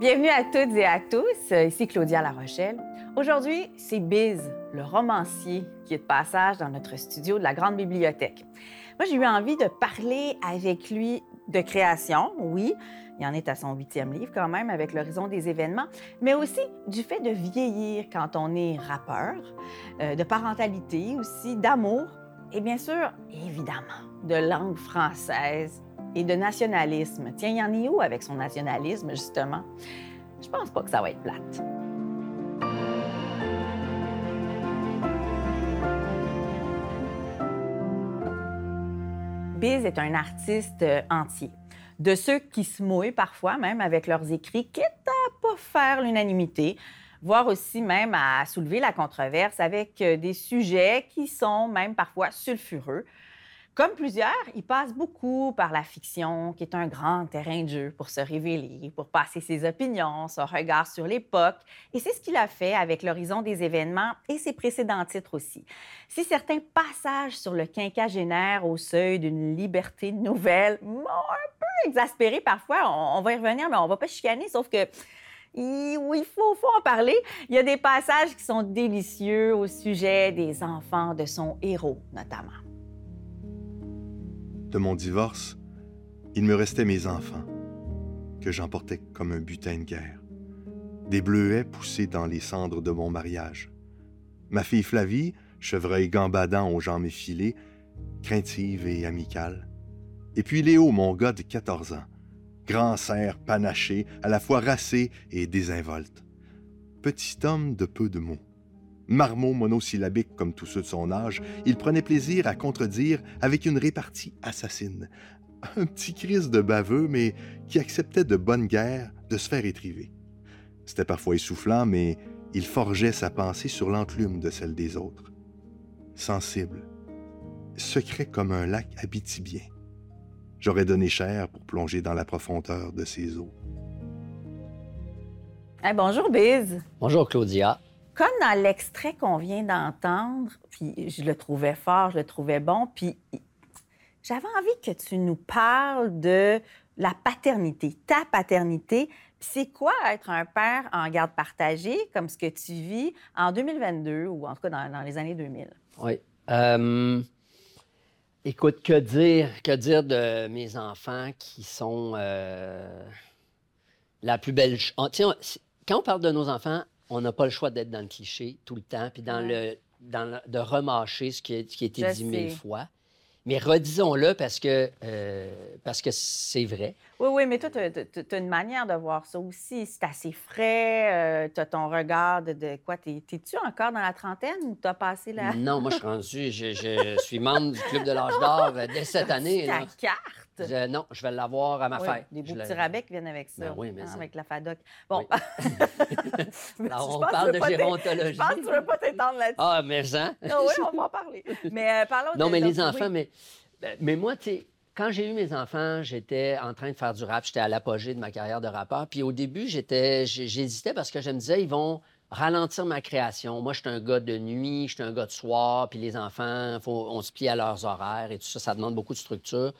Bienvenue à toutes et à tous. Ici Claudia La Rochelle. Aujourd'hui, c'est Biz, le romancier, qui est de passage dans notre studio de la Grande Bibliothèque. Moi, j'ai eu envie de parler avec lui de création, oui. Il en est à son huitième livre quand même, avec l'horizon des événements, mais aussi du fait de vieillir quand on est rappeur, euh, de parentalité aussi, d'amour, et bien sûr, évidemment, de langue française et de nationalisme. Tiens, il y en est où avec son nationalisme, justement? Je pense pas que ça va être plate. Biz est un artiste euh, entier. De ceux qui se mouillent parfois même avec leurs écrits, quitte à pas faire l'unanimité, voire aussi même à soulever la controverse avec euh, des sujets qui sont même parfois sulfureux. Comme plusieurs, il passe beaucoup par la fiction, qui est un grand terrain de jeu pour se révéler, pour passer ses opinions, son regard sur l'époque. Et c'est ce qu'il a fait avec l'horizon des événements et ses précédents titres aussi. Si certains passages sur le quinquagénaire au seuil d'une liberté nouvelle m'ont un peu exaspéré parfois, on, va y revenir, mais on va pas chicaner, sauf que il, faut, faut en parler. Il y a des passages qui sont délicieux au sujet des enfants de son héros, notamment de mon divorce, il me restait mes enfants, que j'emportais comme un butin de guerre. Des bleuets poussés dans les cendres de mon mariage. Ma fille Flavie, chevreuil gambadant aux jambes effilées, craintive et amicale. Et puis Léo, mon gars de 14 ans, grand cerf panaché, à la fois racé et désinvolte. Petit homme de peu de mots. Marmot monosyllabique comme tous ceux de son âge, il prenait plaisir à contredire avec une répartie assassine. Un petit crise de baveux, mais qui acceptait de bonne guerre de se faire étriver. C'était parfois essoufflant, mais il forgeait sa pensée sur l'enclume de celle des autres. Sensible, secret comme un lac abitibien. J'aurais donné cher pour plonger dans la profondeur de ses eaux. bonjour, Biz. Bonjour, Claudia. Comme dans l'extrait qu'on vient d'entendre, puis je le trouvais fort, je le trouvais bon, puis j'avais envie que tu nous parles de la paternité, ta paternité. c'est quoi être un père en garde partagée, comme ce que tu vis en 2022 ou en tout cas dans, les années 2000? Oui. Écoute, que dire, que dire de mes enfants qui sont euh, la plus belle... Quand on parle de nos enfants, on n'a pas le choix d'être dans le cliché tout le temps, puis dans le, dans de remâcher ce qui, a, qui a été dit mille fois. Mais redisons-le parce que euh, parce que c'est vrai. Oui, oui, mais toi, tu as, une manière de voir ça aussi. C'est assez frais, euh, tu as ton regard de, quoi? T'es-tu encore dans la trentaine ou tu as passé la... Non, moi, je suis rendu, je, je suis membre du Club de l'âge d'or euh, dès cette année. Ta carte? Non, je vais l'avoir à ma fête. Des beaux petits rabais qui viennent avec ça. Ben oui, mais hein, avec la FADOC. Bon. Alors, on parle de gérontologie. Je pense que tu ne veux pas t'étendre là-dessus. Ah, mais ça. Ah oui, on va en parler. Mais euh, parlons Non, mais les enfants, mais, ben, mais moi, tu sais, quand j'ai eu mes enfants, j'étais en train de faire du rap. J'étais à l'apogée de ma carrière de rappeur. Puis au début, j'étais, j'hésitais parce que je me disais, ils vont ralentir ma création. Moi, je suis un gars de nuit, je suis un gars de soir, puis les enfants, faut, on se plie à leurs horaires et tout ça, ça demande beaucoup de structure.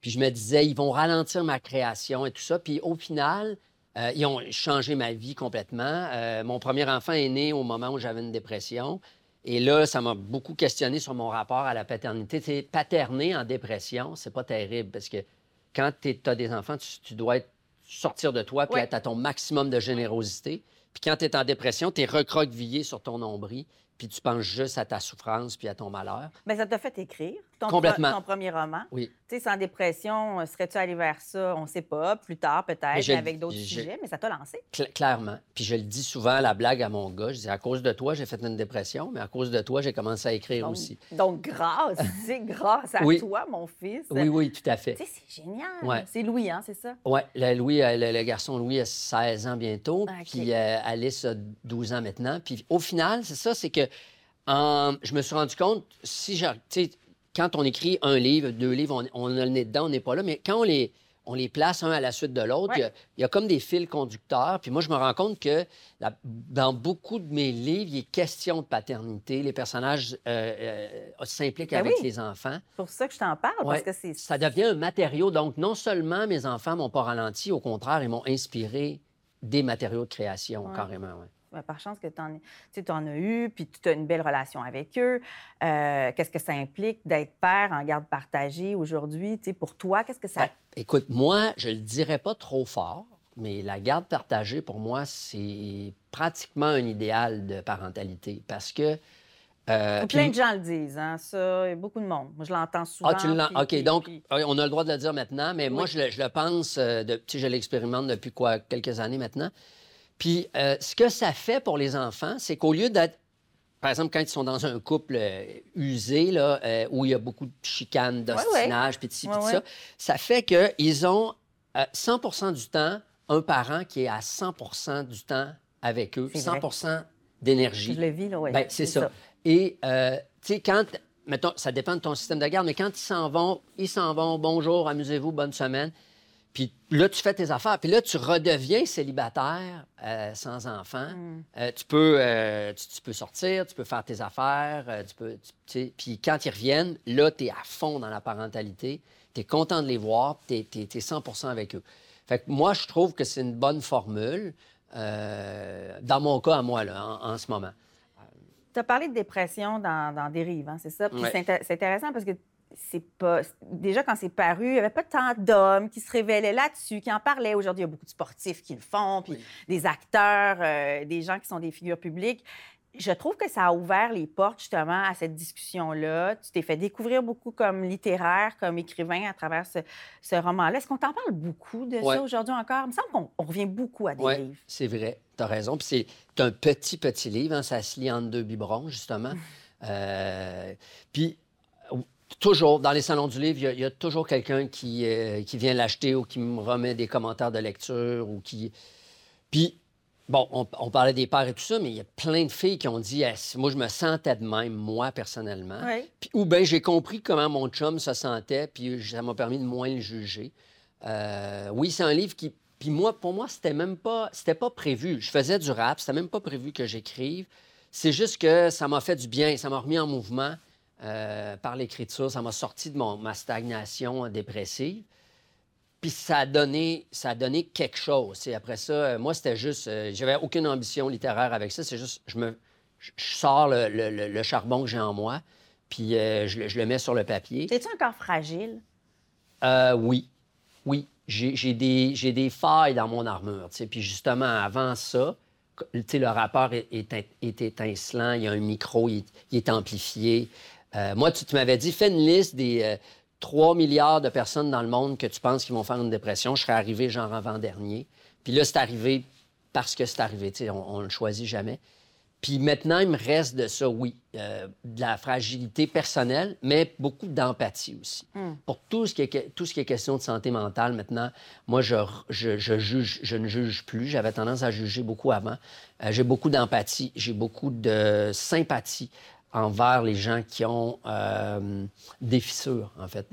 Puis je me disais, ils vont ralentir ma création et tout ça. Puis au final, euh, ils ont changé ma vie complètement. Euh, mon premier enfant est né au moment où j'avais une dépression. Et là, ça m'a beaucoup questionné sur mon rapport à la paternité. C'est paterner en dépression, c'est pas terrible parce que quand tu as des enfants, tu, dois sortir de toi puis être à ton maximum de générosité. Puis quand tu es en dépression, tu es recroquevillé sur ton nombril puis tu penses juste à ta souffrance puis à ton malheur. Mais ça t'a fait écrire ton, Complètement. ton premier roman. Oui. Tu sais, sans dépression, euh, serais-tu allé vers ça? On ne sait pas, plus tard peut-être, avec d'autres sujets, mais ça t'a lancé. clairement. Puis je le dis souvent, la blague à mon gars, je dis à cause de toi, j'ai fait une dépression, mais à cause de toi, j'ai commencé à écrire aussi. Donc, grâce, c'est grâce à toi, mon fils. Oui, oui, tout à fait. Tu sais, c'est génial. C'est Louis, hein, c'est ça? Oui, Louis, euh, le, garçon Louis a 16 ans bientôt, puis euh, Alice a 12 ans maintenant. Puis au final, c'est ça, c'est que je me suis rendu compte, si quand on écrit un livre, deux livres, on, a le nez dedans, on n'est pas là, mais quand on les, on les place un à la suite de l'autre. Ouais. Il, y a- y comme des fils conducteurs. Puis moi, je me rends compte que la- dans beaucoup de mes livres, il est question de paternité. Les personnages euh, euh, s'impliquent Ben avec oui. les enfants. C'est pour ça que je t'en parle, Ouais. parce que c'est... Ça devient un matériau. Donc, non seulement mes enfants m'ont pas ralenti, au contraire, ils m'ont inspiré des matériaux de création, Ouais. carrément. Ben, par chance que tu en, as eu, puis tu as une belle relation avec eux. Euh, qu'est-ce que ça implique d'être père en garde partagée aujourd'hui? Pour toi, qu'est-ce que ça... Ben, écoute, moi, je le dirais pas trop fort, mais la garde partagée, pour moi, c'est pratiquement un idéal de parentalité parce que. euh, Plein de gens le disent, hein, ça. Il y a beaucoup de monde. Moi, je l'entends souvent. Ah, tu puis- OK, puis- donc, puis- euh, on a le droit de le dire maintenant, mais moi, je le, je le pense, de, tu sais, je l'expérimente depuis quoi, quelques années maintenant. Puis, euh, ce que ça fait pour les enfants, c'est qu'au lieu d'être, par exemple, quand ils sont dans un couple euh, usé, là, euh, où il y a beaucoup de chicanes, d'ostinage, puis de ci, puis Ouais, ça, ça fait qu'ils ont euh, 100% du temps un parent qui est à 100% du temps avec eux, C'est vrai. 100 d'énergie. Je le vis, là, oui. Ben, c'est ça. Et, euh, tu sais, quand, mettons, ça dépend de ton système de garde, mais quand ils s'en vont, ils s'en vont, bonjour, amusez-vous, bonne semaine. Puis là, tu fais tes affaires. Puis là, tu redeviens célibataire euh, sans enfant. Mm. Euh, tu, peux, euh, tu, tu peux sortir, tu peux faire tes affaires. tu peux, tu- tu sais, puis quand ils reviennent, là, tu es à fond dans la parentalité. Tu es content de les voir, tu es, 100 avec eux. Fait que moi, je trouve que c'est une bonne formule, dans mon cas à moi, là, en, en ce moment. Tu as parlé de dépression dans, dans Dérive, hein, c'est ça? Puis Ouais. c'est intéressant parce que c'est pas. Déjà, quand c'est paru, il n'y avait pas tant d'hommes qui se révélaient là-dessus, qui en parlaient. Aujourd'hui, il y a beaucoup de sportifs qui le font, puis Oui. des acteurs, euh, des gens qui sont des figures publiques. Je trouve que ça a ouvert les portes justement à cette discussion-là. Tu t'es fait découvrir beaucoup comme littéraire, comme écrivain à travers ce, ce roman-là. Est-ce qu'on t'en parle beaucoup de Ouais. ça aujourd'hui encore? Il me semble qu'on on revient beaucoup à des Oui, livres. c'est vrai. Tu as raison. Puis c'est un petit, petit livre. hein, ça se lit entre deux biberons, justement. Euh, puis, toujours, dans les salons du livre, il y a- il y, a toujours quelqu'un qui, euh, qui vient l'acheter ou qui me remet des commentaires de lecture ou qui... Puis, bon, on, on parlait des pères et tout ça, mais il y a plein de filles qui ont dit Ah, moi, je me sentais de même, moi, personnellement. Oui. Puis- ou bien j'ai compris comment mon chum se sentait, puis ça m'a permis de moins le juger. Euh, oui, c'est un livre qui. Puis moi, pour moi, c'était même pas. C'était pas prévu. Je faisais du rap, c'était même pas prévu que j'écrive. C'est juste que ça m'a fait du bien, ça m'a remis en mouvement euh, par l'écriture, ça m'a sorti de mon, ma stagnation dépressive. Puis ça a donné, ça a donné quelque chose. Et après ça, euh, moi, c'était juste. euh, J'avais aucune ambition littéraire avec ça. C'est juste, je me. Je je sors le, le- le- le charbon que j'ai en moi, puis euh, je, le- je le mets sur le papier. Es-tu encore fragile? Euh, oui. Oui. J'ai des, failles dans mon armure. Puis justement, avant ça, le rapport est, est, est étincelant, il y a un micro, il est amplifié. Euh, moi, tu, tu m'avais dit, fais une liste des euh, 3 milliards de personnes dans le monde que tu penses qui vont faire une dépression. Je serais arrivé genre avant-dernier. Puis là, c'est arrivé parce que c'est arrivé. tu sais, On ne le choisit jamais. Puis maintenant, il me reste de ça, oui, euh, de la fragilité personnelle, mais beaucoup d'empathie aussi. Pour tout ce, qui est, tout ce qui est question de santé mentale, maintenant, moi, je, je, je juge, je ne juge plus. J'avais tendance à juger beaucoup avant. Euh, j'ai beaucoup d'empathie, j'ai beaucoup de sympathie envers les gens qui ont euh, des fissures, en fait.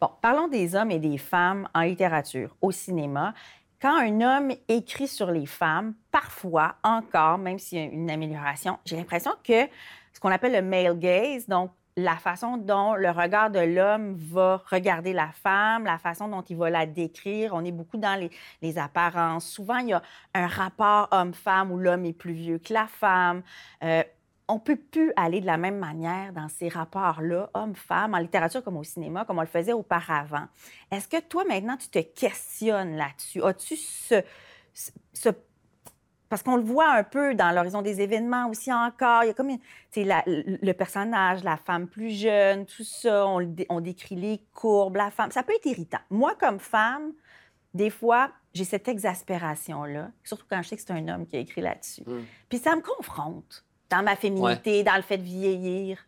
Bon, parlons des hommes et des femmes en littérature, au cinéma. Quand un homme écrit sur les femmes, parfois, encore, même s'il y a une amélioration, j'ai l'impression que ce qu'on appelle le male gaze, donc la façon dont le regard de l'homme va regarder la femme, la façon dont il va la décrire, on est beaucoup dans les, les apparences. Souvent, il y a un rapport homme-femme où l'homme est plus vieux que la femme. Euh, on peut plus aller de la même manière dans ces rapports-là, homme-femme, en littérature comme au cinéma, comme on le faisait auparavant. Est-ce que toi, maintenant, tu te questionnes là-dessus? As-tu ce, ce- ce- Parce qu'on le voit un peu dans l'horizon des événements aussi encore. Il y a comme la- le personnage, la femme plus jeune, tout ça, on, le dé- on décrit les courbes, la femme. Ça peut être irritant. Moi, comme femme, des fois, j'ai cette exaspération-là, surtout quand je sais que c'est un homme qui a écrit là-dessus. Mm. Puis ça me confronte dans ma féminité, dans le fait de vieillir.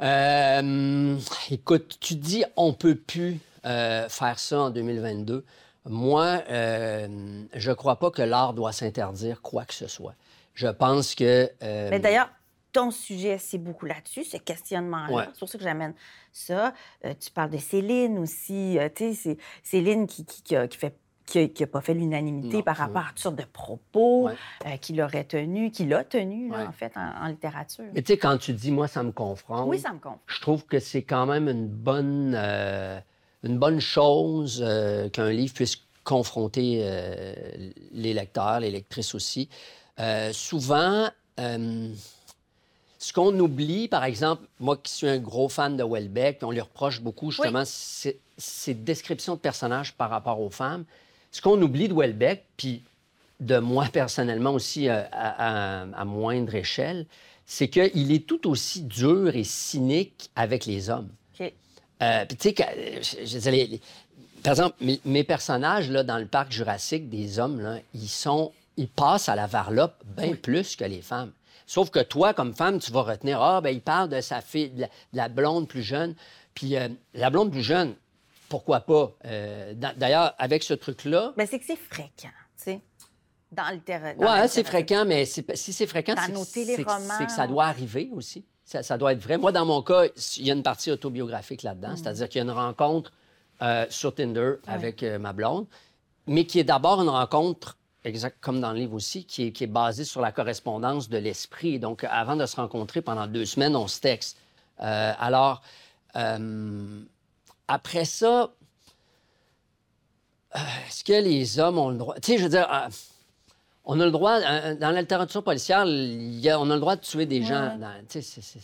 Euh, écoute, tu dis on peut plus euh, faire ça en 2022. Moi, euh, je crois pas que l'art doit s'interdire quoi que ce soit. Je pense que. Mais d'ailleurs, ton sujet, c'est beaucoup là-dessus, ce questionnement-là. Ouais. C'est pour ça que j'amène ça. Tu parles de Céline aussi. tu sais, c'est Céline qui, qui, qui qui fait qui n'a pas fait l'unanimité par rapport à toutes sortes de propos Ouais. euh, qu'il aurait tenus, qu'il a tenus, Ouais. en fait, en, en littérature. Mais tu sais, quand tu dis, moi, ça me confronte, Oui, ça me compte. je trouve que c'est quand même une bonne, euh, une bonne chose euh, qu'un livre puisse confronter les lecteurs, les lectrices aussi. Souvent, ce qu'on oublie, par exemple, moi qui suis un gros fan de Welbeck, on lui reproche beaucoup justement ses, ses descriptions de personnages par rapport aux femmes. Ce qu'on oublie de Welbeck, puis de moi personnellement aussi euh, à, à- à moindre échelle, c'est qu'il est tout aussi dur et cynique avec les hommes. Euh, puis tu sais, que- je, je veux dire, les- les- par exemple, mes, mes personnages là, dans le parc jurassique des hommes, là, ils sont, ils passent à la varlope bien plus que les femmes. Sauf que toi, comme femme, tu vas retenir, ah, ben il parle de sa fille, de la, de la blonde plus jeune. Puis euh, la blonde plus jeune, pourquoi pas? Euh, d'a- D'ailleurs, avec ce truc-là, Ben, c'est que c'est fréquent, tu sais, dans le terrain. Ouais, c'est fréquent, mais si c'est fréquent, c'est que- ça doit arriver aussi. Ça, ça doit être vrai. Moi, dans mon cas, il y a une partie autobiographique là-dedans, Mm. c'est-à-dire qu'il y a une rencontre euh, sur Tinder avec euh, ma blonde, mais qui est d'abord une rencontre, exact comme dans le livre aussi, qui est, qui est basée sur la correspondance de l'esprit. Donc, avant de se rencontrer pendant deux semaines, on se texte. Alors, euh, après ça, euh, est-ce que les hommes ont le droit... Tu sais, je veux dire... euh, on a le droit, dans la littérature policière, on a le droit de tuer des gens. dans- tu sais, c'est- c'est-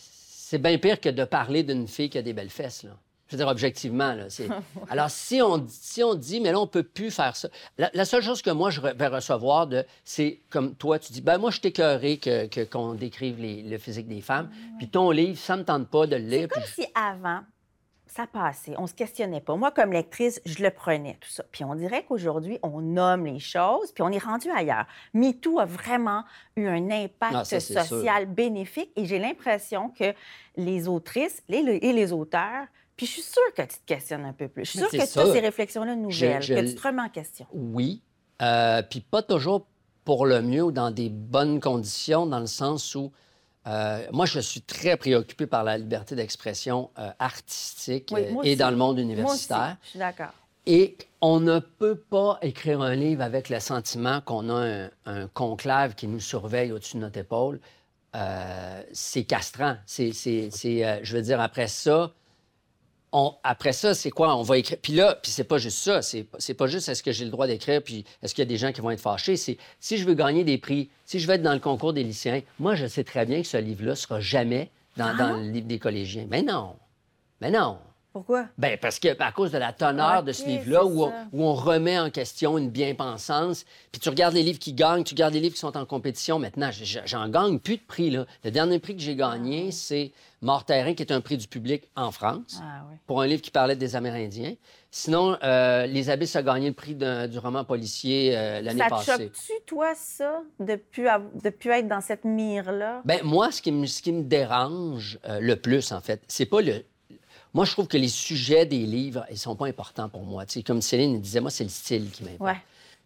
C'est bien pire que de parler d'une fille qui a des belles fesses. Là. Je veux dire, objectivement. Là, c'est- Alors, si on, si on dit, mais là, on peut plus faire ça. La, la seule chose que moi, je vais recevoir, de, c'est comme toi, tu dis, ben moi, je t'écœuré que, que- qu'on décrive les- le physique des femmes. Puis ton livre, ça me tente pas de le lire. Comme puis- si avant, ça passait, on se questionnait pas. Moi, comme lectrice, je le prenais, tout ça. Puis on dirait qu'aujourd'hui, on nomme les choses, puis on est rendu ailleurs. MeToo a vraiment eu un impact Ah, ça, social bénéfique et j'ai l'impression que les autrices les- et les auteurs, puis je suis sûre que tu te questionnes un peu plus. Je suis sûre que ça. ces réflexions-là nouvelles, je que tu te remets en question. Oui, euh, puis pas toujours pour le mieux ou dans des bonnes conditions, dans le sens où euh, moi, je suis très préoccupé par la liberté d'expression euh, artistique Oui, euh, et dans le monde Moi aussi, universitaire. je suis d'accord. Et on ne peut pas écrire un livre avec le sentiment qu'on a un, un conclave qui nous surveille au-dessus de notre épaule. C'est castrant. C'est, c'est- c'est, je veux dire, après ça, on- après ça, c'est quoi? On va écrire. Puis là, puis c'est pas juste ça. C'est, c'est pas juste est-ce que j'ai le droit d'écrire, puis est-ce qu'il y a des gens qui vont être fâchés? C'est si je veux gagner des prix, si je veux être dans le concours des lycéens, moi, je sais très bien que ce livre-là sera jamais dans, dans le livre des collégiens. Mais non. Mais non. Pourquoi? Ben parce que à cause de la teneur de ce livre-là, où, on- ça. où on remet en question une bien-pensance, puis tu regardes les livres qui gagnent, tu regardes les livres qui sont en compétition. Maintenant, j'en gagne plus de prix. Là. Le dernier prix que j'ai gagné, c'est Mort Terrain, qui est un prix du public en France, Ah oui. pour un livre qui parlait des Amérindiens. Sinon, euh, Les Abysses a gagné le prix du roman policier euh, l'année Ça passée. choque-tu, toi, ça, de plus, de plus être dans cette mire-là? Ben moi, ce qui me, ce qui me dérange euh, le plus, en fait, c'est pas le. Moi, je trouve que les sujets des livres, ils sont pas importants pour moi. Tu sais, comme Céline disait, moi, c'est le style qui m'importe. Ouais.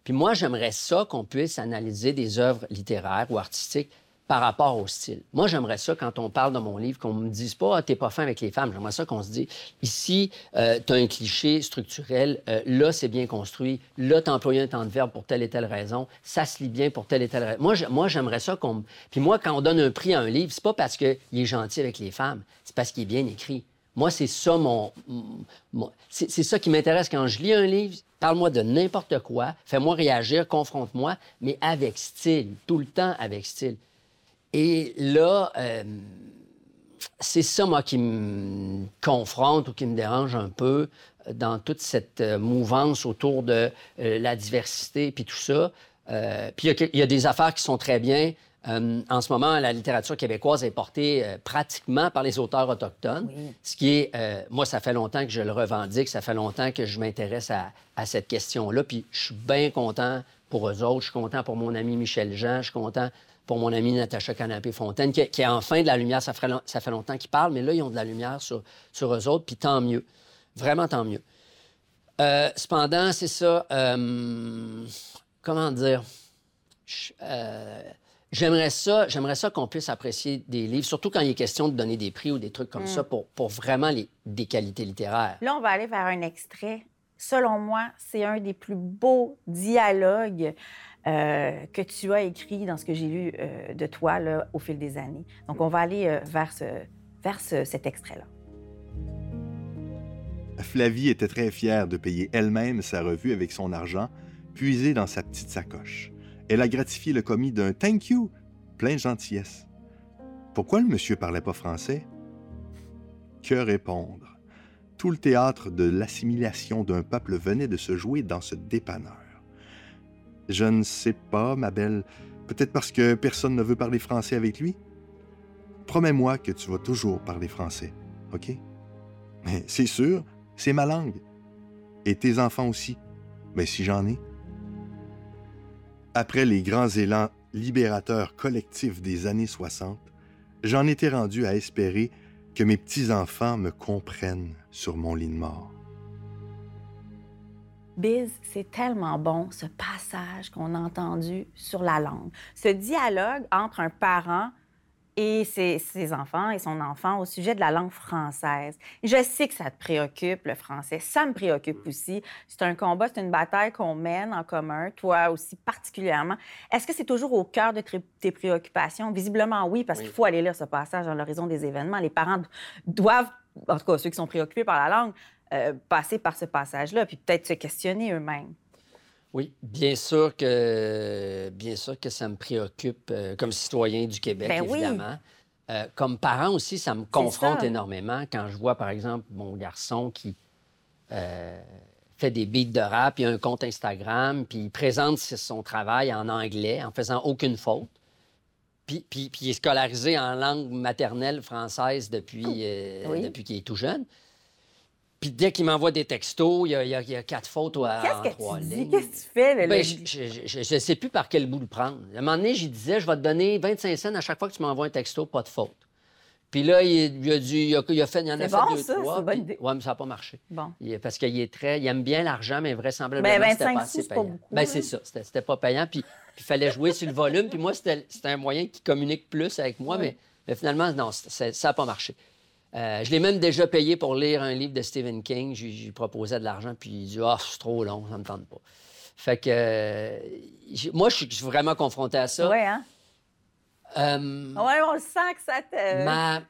Puis moi, j'aimerais ça qu'on puisse analyser des œuvres littéraires ou artistiques par rapport au style. Moi, j'aimerais ça, quand on parle de mon livre, qu'on me dise pas, ah, t'es pas fin avec les femmes. J'aimerais ça qu'on se dise, ici, euh, t'as un cliché structurel, euh, là, c'est bien construit, là, t'as employé un temps de verbe pour telle et telle raison, ça se lit bien pour telle et telle raison. Moi, j'ai- moi, j'aimerais ça qu'on... Puis moi, quand on donne un prix à un livre, c'est pas parce qu'il est gentil avec les femmes, c'est parce qu'il est bien écrit. Moi, c'est ça mon. c'est ça qui m'intéresse quand je lis un livre. Parle-moi de n'importe quoi, fais-moi réagir, confronte-moi, mais avec style, tout le temps avec style. Et là, euh, c'est ça, moi, qui me confronte ou qui me dérange un peu euh, dans toute cette euh, mouvance autour de la diversité puis tout ça. Puis il y, a des affaires qui sont très bien. Euh, en ce moment, la littérature québécoise est portée euh, pratiquement par les auteurs autochtones, Oui. ce qui est, euh, moi, ça fait longtemps que je le revendique, ça fait longtemps que je m'intéresse à, à cette question-là, puis je suis bien content pour eux autres, je suis content pour mon ami Michel Jean, je suis content pour mon ami Natacha Canapé-Fontaine, qui, qui est enfin de la lumière, ça fait, long- ça fait longtemps qu'ils parlent, mais là, ils ont de la lumière sur, sur eux autres, puis tant mieux, vraiment tant mieux. Cependant, c'est ça, comment dire, je- J'aimerais ça, j'aimerais ça qu'on puisse apprécier des livres, surtout quand il est question de donner des prix ou des trucs comme Mm. ça pour, pour vraiment les, des qualités littéraires. Là, on va aller vers un extrait. Selon moi, c'est un des plus beaux dialogues euh, que tu as écrit dans ce que j'ai lu euh, de toi là, au fil des années. Donc, on va aller euh, vers, ce, vers ce- cet extrait-là. Flavie était très fière de payer elle-même sa revue avec son argent puisé dans sa petite sacoche. Elle a gratifié le commis d'un thank you, plein de gentillesse. Pourquoi le monsieur parlait pas français? Que répondre? Tout le théâtre de l'assimilation d'un peuple venait de se jouer dans ce dépanneur. Je ne sais pas, ma belle. Peut-être parce que personne ne veut parler français avec lui? Promets-moi que tu vas toujours parler français, OK? Mais c'est sûr, c'est ma langue. Et tes enfants aussi. Mais si j'en ai. Après les grands élans libérateurs collectifs des années 60, j'en étais rendu à espérer que mes petits-enfants me comprennent sur mon lit de mort. Biz, c'est tellement bon, ce passage qu'on a entendu sur la langue. Ce dialogue entre un parent et ses, ses enfants et son enfant au sujet de la langue française. Je sais que ça te préoccupe, le français. Ça me préoccupe aussi. C'est un combat, c'est une bataille qu'on mène en commun, toi aussi particulièrement. Est-ce que c'est toujours au cœur de tes- préoccupations? Visiblement, oui, parce Oui. qu'il faut aller lire ce passage dans l'horizon des événements. Les parents doivent, en tout cas ceux qui sont préoccupés par la langue, euh, passer par ce passage-là, puis peut-être se questionner eux-mêmes. Oui, bien sûr que, bien sûr que ça me préoccupe euh, comme citoyen du Québec, Ben oui. évidemment. Euh, comme parent aussi, ça me confronte ça. énormément quand je vois, par exemple, mon garçon qui euh, fait des beats de rap, il a un compte Instagram, puis il présente son travail en anglais en faisant aucune faute. Puis, puis- puis il est scolarisé en langue maternelle française depuis, Oui. depuis qu'il est tout jeune. Puis dès qu'il m'envoie des textos, il y a, il y quatre fautes à- en Qu'est-ce trois que tu dis? lignes. Qu'est-ce que tu fais? le- Ben, je ne sais plus par quel bout le prendre. À un moment donné, j'y disais, je vais te donner 25 cents à chaque fois que tu m'envoies un texto, pas de faute. Puis là, il, il a dû, il a, il a fait, il en a C'est fait bon, deux, ça, trois. bonne puis- idée. Ouais, mais ça n'a pas marché. Bon. Il- parce qu'il est très, il aime bien l'argent, mais vraisemblablement, Ben, c'était 25 pas assez pas payant. beaucoup, Ben, là. c'est ça, c'était c'était pas payant. Puis il fallait jouer sur le volume. Puis moi, c'était c'était un moyen qui communique plus avec moi, mais, mais finalement, non, ça n'a pas marché. Euh, je l'ai même déjà payé pour lire un livre de Stephen King. J'ai j'ai proposé de l'argent, puis il dit Ah, c'est trop long, ça me tente pas. Fait que euh, moi, je suis vraiment confronté à ça. Ouais, hein? Euh, Ouais, on le sent que ça te. Ma-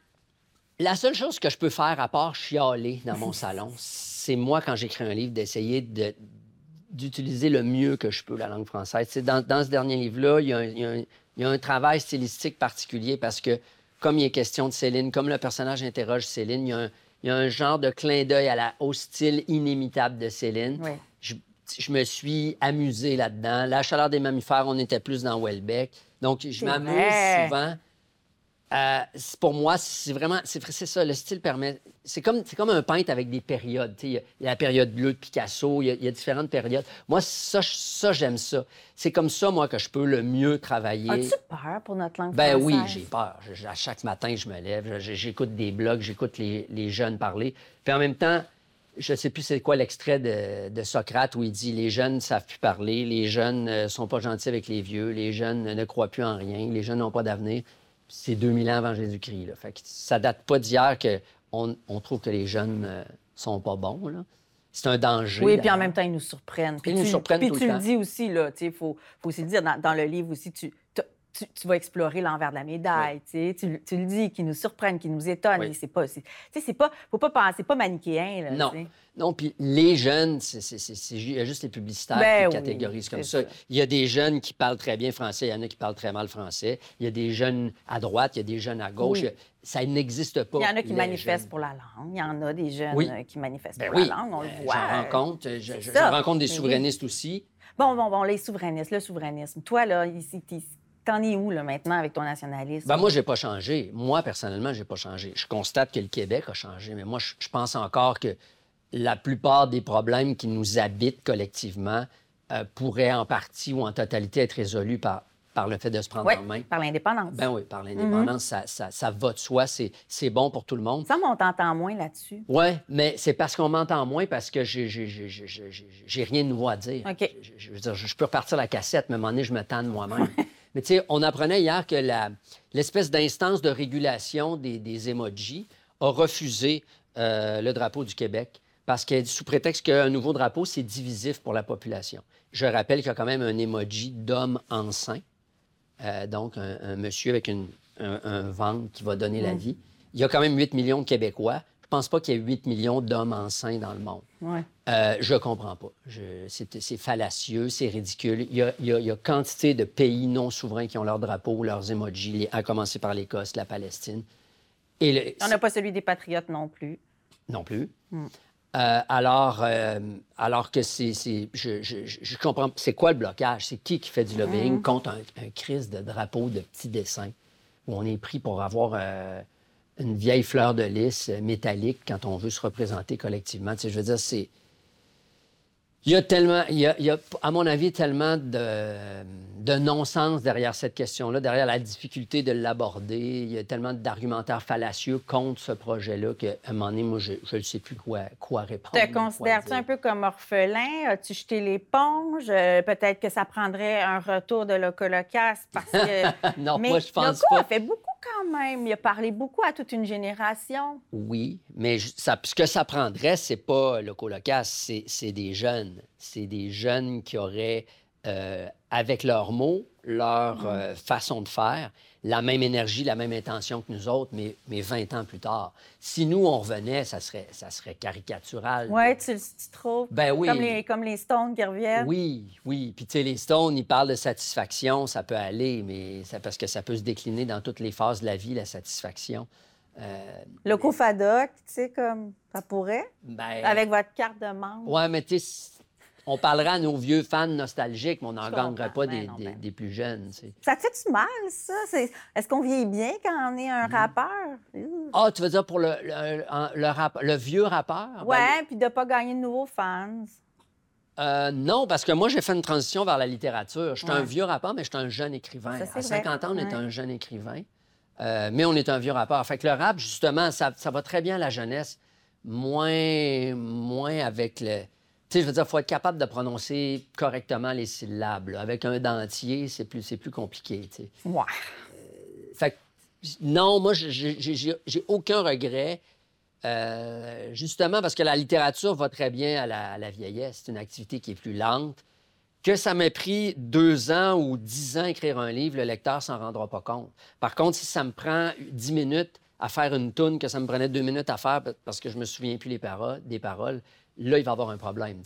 La seule chose que je peux faire, à part chialer dans mon salon, c'est moi, quand j'écris un livre, d'essayer de- d'utiliser le mieux que je peux la langue française. Dans, dans ce dernier livre-là, y, y il y a un travail stylistique particulier parce que, comme il est question de Céline, comme le personnage interroge Céline, il y a un, il y a un genre de clin d'œil à la- au style inimitable de Céline. Oui. Je, je me suis amusé là-dedans. La chaleur des mammifères, on était plus dans Welbeck. Donc, je m'amuse souvent. Euh, pour moi, c'est vraiment, c'est ça, le style permet. C'est comme, comme un peintre avec des périodes. tu sais, Il y, a- la période bleue de Picasso, il y a, il y a différentes périodes. Moi, ça, ça j'aime ça. C'est comme ça, moi, que je peux le mieux travailler. As-tu peur pour notre langue Ben française? oui, j'ai peur. Je- à chaque matin, je me lève, j'écoute des blogs, j'écoute les, les jeunes parler. Puis en même temps, je sais plus c'est quoi l'extrait de, de Socrate où il dit les jeunes ne savent plus parler, les jeunes ne sont pas gentils avec les vieux, les jeunes ne croient plus en rien, les jeunes n'ont pas d'avenir. C'est 2000 ans avant Jésus-Christ. là. Fait que ça date pas d'hier qu'on on trouve que les jeunes ne sont pas bons. là. C'est un danger. Oui, puis en même temps, ils nous surprennent. Puis Ils nous tu, surprennent puis tout tu le dis aussi, là, tu sais, faut, faut aussi le dire, dans, dans le livre aussi, tu, tu, vas explorer l'envers de la médaille, tu. Tu, tu le dis, qu'ils nous surprennent, qu'ils nous étonnent. Oui. C'est pas, c'est- tu sais, c'est pas, faut pas penser, c'est pas manichéen, là, Non. Non, puis les jeunes, c'est, c'est- c'est- c'est ju- il y a juste les publicitaires Ben qui oui, catégorisent comme ça. Il y a des jeunes qui parlent très bien français, il y en a qui parlent très mal français. Il y a des jeunes à droite, il y a des jeunes à gauche. A- Ça n'existe pas. Il y en a qui manifestent jeunes. pour la langue. Il y en a des jeunes qui manifestent Ben pour la langue, on le euh, voit. J'en rencontre, je, rencontre des Ben souverainistes aussi. Bon, bon, bon, les souverainistes, le souverainisme. Toi, là, ici, t'en es où, là, maintenant, avec ton nationalisme? Ben moi, j'ai pas changé. Moi, personnellement, j'ai pas changé. Je constate que le Québec a changé, mais moi, je, pense encore que la plupart des problèmes qui nous habitent collectivement euh, pourraient en partie ou en totalité être résolus par, par le fait de se prendre Oui, en main. par l'indépendance. Ben oui, par l'indépendance, ça, ça, ça va de soi, c'est, bon pour tout le monde. Ça, on t'entend moins là-dessus. Oui, mais c'est parce qu'on m'entend moins parce que j'ai, rien de nouveau à dire. OK. Je, veux dire, je, je peux repartir la cassette, mais à un moment donné, je me tanne moi-même. Mais tu sais, on apprenait hier que l'espèce d'instance de régulation des, des emojis a refusé euh, le drapeau du Québec parce que sous prétexte qu'un nouveau drapeau, c'est divisif pour la population. Je rappelle qu'il y a quand même un emoji d'homme enceint, euh, donc un, un monsieur avec une- un, un ventre qui va donner la vie. Il y a quand même 8 millions de Québécois. Je pense pas qu'il y ait 8 millions d'hommes enceints dans le monde. Ouais. Euh, je comprends pas. C'est fallacieux, c'est ridicule. Il y, a, il y a- il y a quantité de pays non souverains qui ont leur drapeau, leurs emojis, à commencer par l'Écosse, la Palestine. Et le- On n'a pas celui des patriotes non plus. non plus. Euh, alors, euh, alors que c'est. c'est- Je, je, je- comprends. C'est quoi le blocage? C'est qui qui fait du lobbying contre un, un crise de drapeau de petits dessins où on est pris pour avoir euh, une vieille fleur de lys euh, métallique quand on veut se représenter collectivement? Tu sais, je veux dire, c'est. Il y a tellement, il y a, il y a, à mon avis, tellement de, de non-sens derrière cette question-là, derrière la difficulté de l'aborder. Il y a tellement d'argumentaires fallacieux contre ce projet-là qu'à un moment donné, moi, je ne sais plus quoi, quoi répondre. Te considères-tu un peu comme orphelin? As-tu jeté l'éponge? Euh, Peut-être que ça prendrait un retour de Locolocas parce que. Non, mais moi, je pense pas. fait beaucoup quand même. Il a parlé beaucoup à toute une génération. Oui, mais ça, ce que ça prendrait, c'est pas le colocasse, c'est des jeunes. C'est des jeunes qui auraient, euh, avec leurs mots, leur euh, façon de faire, la même énergie, la même intention que nous autres, mais, mais 20 ans plus tard. Si nous, on revenait, ça serait, ça serait caricatural. Oui, tu, tu trouves? Ben oui. Comme les, comme les Stones qui reviennent. Oui, oui. Puis, tu sais, les Stones, ils parlent de satisfaction, ça peut aller, mais c'est parce que ça peut se décliner dans toutes les phases de la vie, la satisfaction. Euh, Loco Fadoc, tu sais, comme ça pourrait? ben, Avec votre carte de membre. Ouais, mais tu sais, on parlera à nos vieux fans nostalgiques, mais on n'en comprends. pas Ben des, non, des- ben. des plus jeunes. Ça te fait-tu mal, ça? Est-ce qu'on vieillit bien quand on est un rappeur? Ouh. Ah, tu veux dire pour le, le, le rap- le vieux rappeur? Ben, Ouais, puis de pas gagner de nouveaux fans. euh, non, parce que moi, j'ai fait une transition vers la littérature. Je suis Ouais. un vieux rappeur, mais je suis un jeune écrivain. Ça, à 50 ans, on est un jeune écrivain, euh, mais on est un vieux rappeur. Fait que le rap, justement, ça, ça va très bien à la jeunesse, moins, moins avec le... Tu sais, je veux dire, il faut être capable de prononcer correctement les syllabes. là. Avec un dentier, c'est plus, c'est plus compliqué, tu sais. Ouais. Fait que, non, moi, j'ai- aucun regret, euh, justement parce que la littérature va très bien à la, à la vieillesse. C'est une activité qui est plus lente. Que ça m'ait pris deux ans ou dix ans à écrire un livre, le lecteur s'en rendra pas compte. Par contre, si ça me prend dix minutes à faire une toune que ça me prenait deux minutes à faire parce que je me souviens plus les paroles, des paroles, là, il va avoir un problème.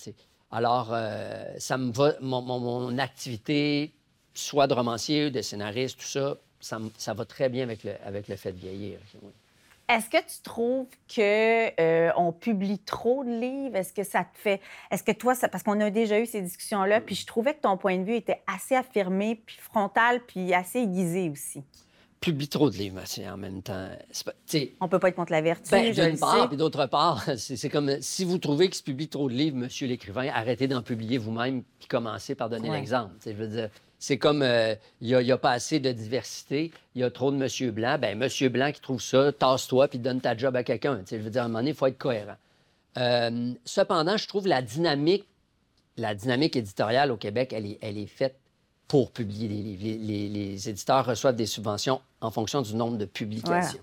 Alors, euh, ça me va, mon, activité, soit de romancier, de scénariste, tout ça, ça, va très bien avec le, fait de vieillir. Est-ce que tu trouves que euh, on publie trop de livres? Est-ce que ça te fait. Est-ce que toi, parce qu'on a déjà eu ces discussions-là, puis je trouvais que ton point de vue était assez affirmé, puis frontal, puis assez aiguisé aussi. Publie trop de livres, c'est en même temps. pas- On peut pas être contre la vertu, Ben, d'une part, puis d'autre part, c'est comme euh, si vous trouvez qu'il se publie trop de livres, monsieur l'écrivain, arrêtez d'en publier vous-même, puis commencez par donner Ouais. l'exemple. Je veux dire, c'est comme euh, il n'y a, pas assez de diversité, il y a trop de monsieur blanc. Ben, monsieur blanc qui trouve ça, tasse-toi, puis donne ta job à quelqu'un. Je veux dire, à un moment donné, il faut être cohérent. Euh, cependant, je trouve la dynamique, la dynamique éditoriale au Québec, elle est, elle est faite pour publier des livres. Les, les- les éditeurs reçoivent des subventions en fonction du nombre de publications.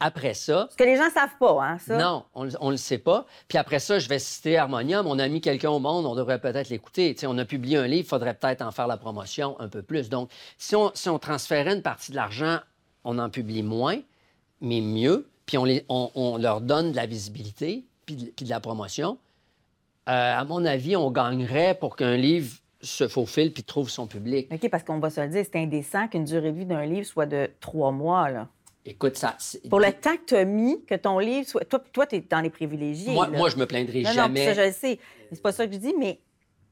Après ça, Parce que les gens savent pas, hein, ça? non, on ne le sait pas. Puis après ça, je vais citer Harmonium. On a mis quelqu'un au monde, on devrait peut-être l'écouter. On a publié un livre, il faudrait peut-être en faire la promotion un peu plus. Donc, si on, si on transférait une partie de l'argent, on en publie moins, mais mieux, puis on, les- on- on leur donne de la visibilité, puis de, puis de la promotion. Euh, à mon avis, on gagnerait pour qu'un livre se faufile puis trouve son public. OK, parce qu'on va se le dire, c'est indécent qu'une durée de vie d'un livre soit de trois mois, là. Écoute, ça... Pour le temps que tu as mis, que ton livre soit. Toi, toi tu es dans les privilégiés. moi, moi, je me plaindrai Non, non, jamais. puis ça, je le sais. C'est pas ça que je dis, mais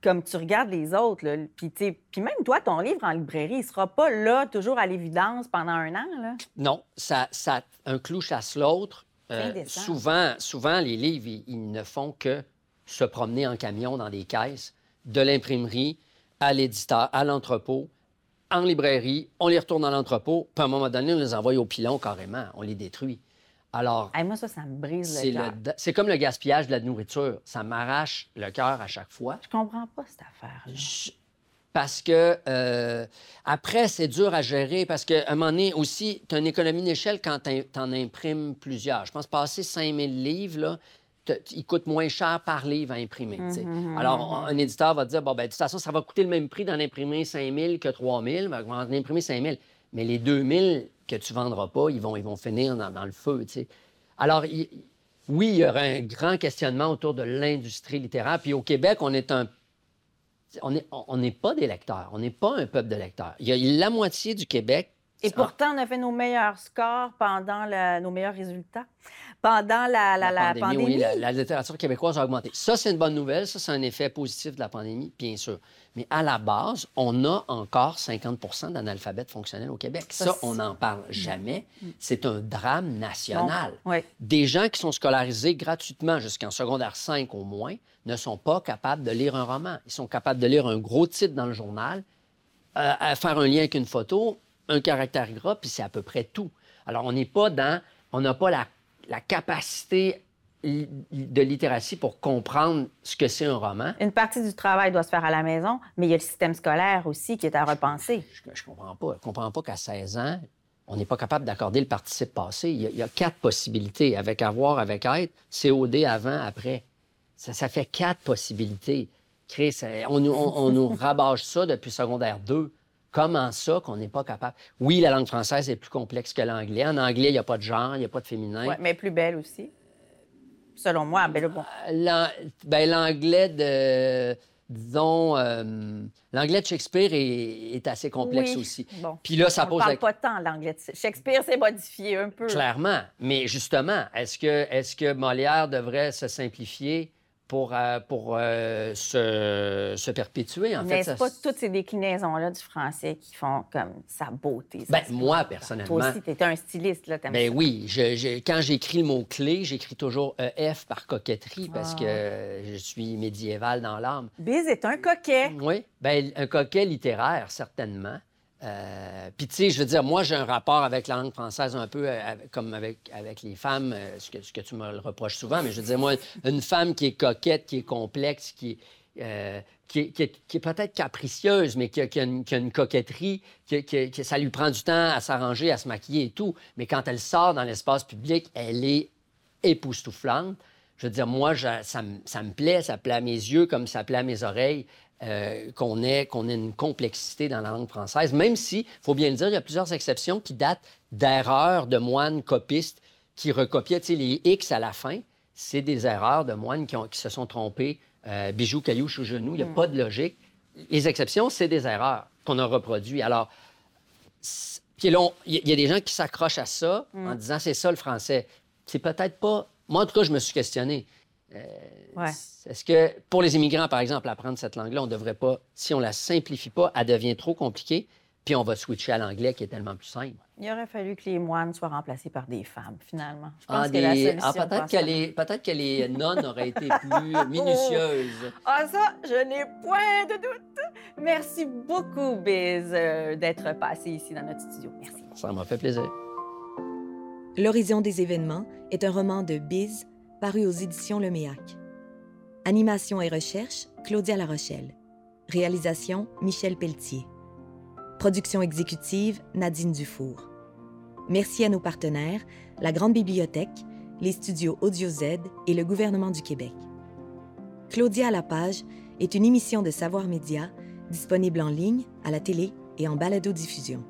comme tu regardes les autres, là, puis puis même toi, ton livre en librairie, il sera pas là toujours à l'évidence pendant un an, là. Non, ça, ça, un clou chasse l'autre. Euh, souvent, souvent, les livres, ils, ils ne font que se promener en camion dans des caisses, de l'imprimerie à l'éditeur, à l'entrepôt, en librairie. On les retourne dans l'entrepôt, puis à un moment donné, on les envoie au pilon carrément, on les détruit. Alors, Hey, moi, ça, ça me brise c'est le cœur. c'est comme le gaspillage de la nourriture. Ça m'arrache le cœur à chaque fois. Je comprends pas cette affaire. Je- parce que euh, après, c'est dur à gérer parce qu'à un moment donné aussi, tu as une économie d'échelle quand tu en imprimes plusieurs. Je pense passer 5000 livres, là, il coûte moins cher par livre à imprimer. Mhm, Alors, un éditeur va dire, bon, ben, de toute façon, ça va coûter le même prix d'en imprimer 5000 que 3000. Ben, on va en imprimer 5000. Mais les 2000 que tu vendras pas, ils vont, ils vont finir dans, le feu. Alors, oui, il y aura un grand questionnement autour de l'industrie littéraire. Puis au Québec, on est un on n'est on pas des lecteurs, on n'est pas un peuple de lecteurs. Il y a la moitié du Québec. Et pourtant, on a fait nos meilleurs scores pendant nos meilleurs résultats pendant la, la, pandémie. Oui, la, littérature québécoise a augmenté. Ça, c'est une bonne nouvelle. Ça, c'est un effet positif de la pandémie, bien sûr. Mais à la base, on a encore 50% d'analphabètes fonctionnels au Québec. Ça, on n'en parle jamais. Mm. C'est un drame national. Des gens qui sont scolarisés gratuitement jusqu'en secondaire 5 au moins ne sont pas capables de lire un roman. Ils sont capables de lire un gros titre dans le journal, euh, à faire un lien avec une photo, un caractère gras, puis c'est à peu près tout. Alors, on n'est pas dans... On n'a pas la la capacité de littératie pour comprendre ce que c'est un roman. Une partie du travail doit se faire à la maison, mais il y a le système scolaire aussi qui est à repenser. Je, ne comprends pas. Je comprends pas qu'à 16 ans, on n'est pas capable d'accorder le participe passé. Il y, a, quatre possibilités. Avec avoir, avec être, COD avant, après. Ça, ça fait quatre possibilités. on, on, nous rabâche ça depuis secondaire 2. Comment ça qu'on n'est pas capable? Oui, la langue française est plus complexe que l'anglais. En anglais, il n'y a pas de genre, il n'y a pas de féminin. Oui, mais plus belle aussi. Selon moi, ben, bon. Ben, l'anglais de disons, euh, l'anglais de Shakespeare est, assez complexe aussi. Bon. Puis là, ça On pose. parle pas tant l'anglais de Shakespeare, s'est modifié un peu. Clairement, mais justement, est-ce que, est-ce que Molière devrait se simplifier? Pour, euh, pour euh, se, perpétuer. En Mais fait, pas toutes ces déclinaisons-là du français qui font comme sa beauté. Ben, moi, personnellement. Toi aussi, tu es un styliste, là, Ben oui. Je, quand j'écris le mot-clé, j'écris toujours EF par coquetterie parce que ah. je suis médiéval dans l'âme. Biz est un coquet. Oui. Ben, un coquet littéraire, certainement. Euh, puis, tu sais, je veux dire, moi, j'ai un rapport avec la langue française un peu euh, comme avec, avec les femmes, euh, ce, que, tu me le reproches souvent, mais je veux dire, moi, une femme qui est coquette, qui est complexe, qui, qui est, qui est, peut-être capricieuse, mais qui a, une, une, coquetterie, que ça lui prend du temps à s'arranger, à se maquiller et tout. Mais quand elle sort dans l'espace public, elle est époustouflante. Je veux dire, moi, ça, ça, me plaît, ça plaît à mes yeux comme ça plaît à mes oreilles. Euh, qu'on ait, ait une complexité dans la langue française, même si, il faut bien le dire, il y a plusieurs exceptions qui datent d'erreurs de moines copistes qui recopiaient les X à la fin. C'est des erreurs de moines qui, qui se sont trompés, euh, bijoux, cailloux, ou genou. Il n'y a mm. pas de logique. Les exceptions, c'est des erreurs qu'on a reproduites. Alors, il y a des gens qui s'accrochent à ça en mm. disant c'est ça le français. C'est peut-être pas. Moi, en tout cas, je me suis questionné. Euh, est-ce que pour les immigrants, par exemple, apprendre cette langue-là, on ne devrait pas, si on la simplifie pas, elle devient trop compliquée, puis on va switcher à l'anglais qui est tellement plus simple? Il aurait fallu que les moines soient remplacés par des femmes, finalement. Je pense ah, que la solution ah, peut-être, que les... peut-être que les nonnes auraient été plus minutieuses. Ah, ça, je n'ai point de doute. Merci beaucoup, Biz, euh, d'être passé ici dans notre studio. Merci. Ça m'a fait plaisir. L'horizon des événements est un roman de Biz paru aux éditions Le Méac. Animation et recherche, Claudia Larochelle. Réalisation, Michel Pelletier. Production exécutive, Nadine Dufour. Merci à nos partenaires, la Grande Bibliothèque, les studios Audio Z et le gouvernement du Québec. Claudia à la page est une émission de Savoir Média disponible en ligne, à la télé et en balado-diffusion.